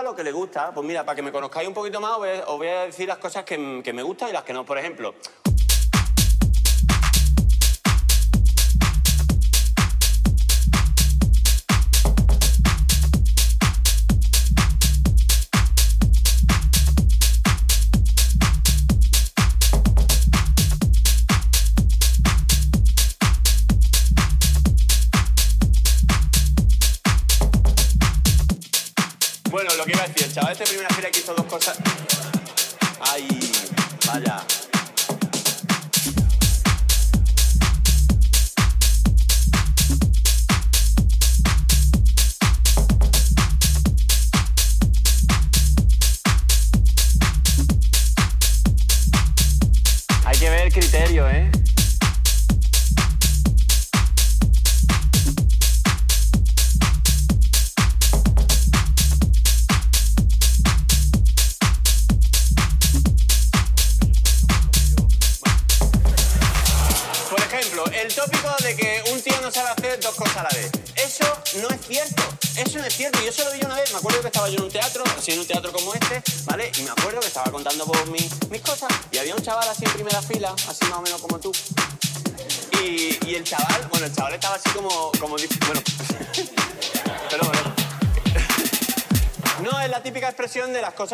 lo que le gusta. Pues mira, para que me conozcáis un poquito más, os voy a, decir las cosas que, que, me gustan y las que no. Por ejemplo,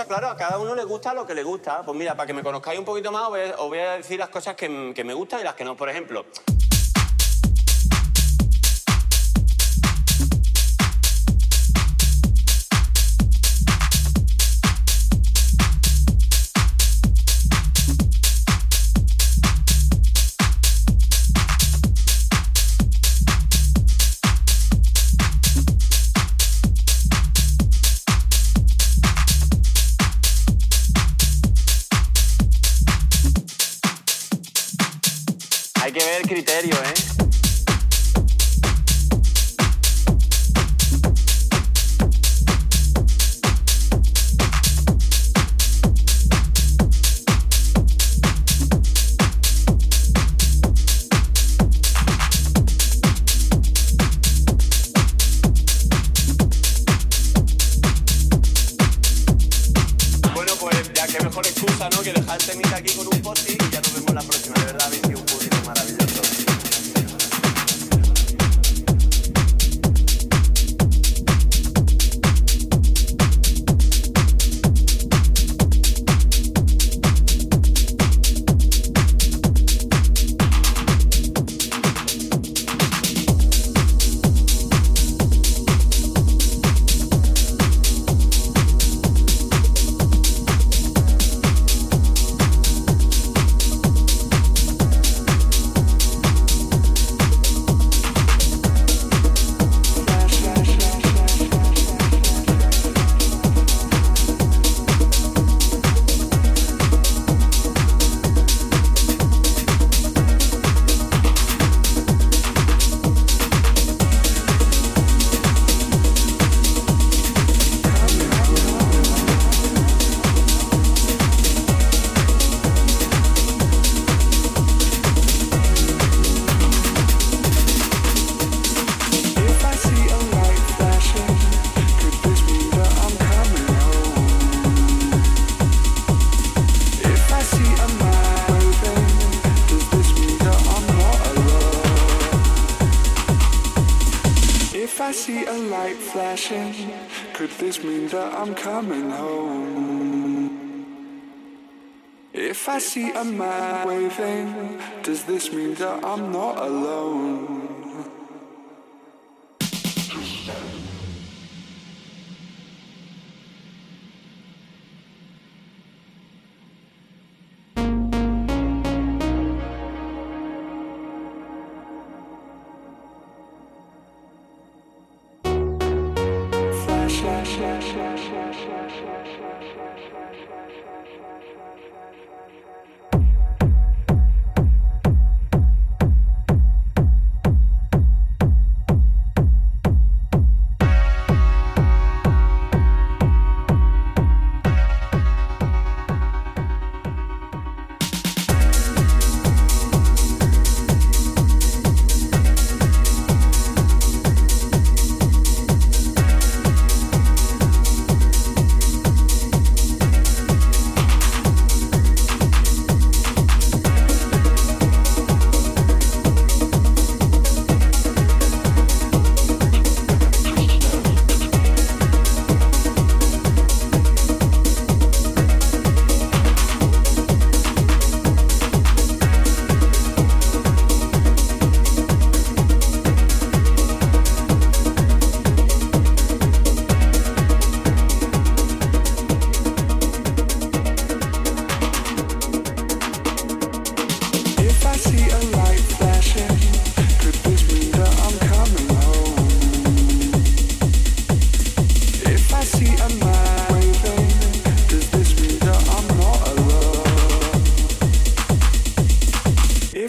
claro, a cada uno le gusta lo que le gusta. Pues mira, para que me conozcáis un poquito más, os voy a, decir las cosas que, que me gustan y las que no. Por ejemplo, Hay que ver el criterio, ¿eh? flashing. Could this mean that I'm coming home? If I see a man waving, does this mean that I'm not alone?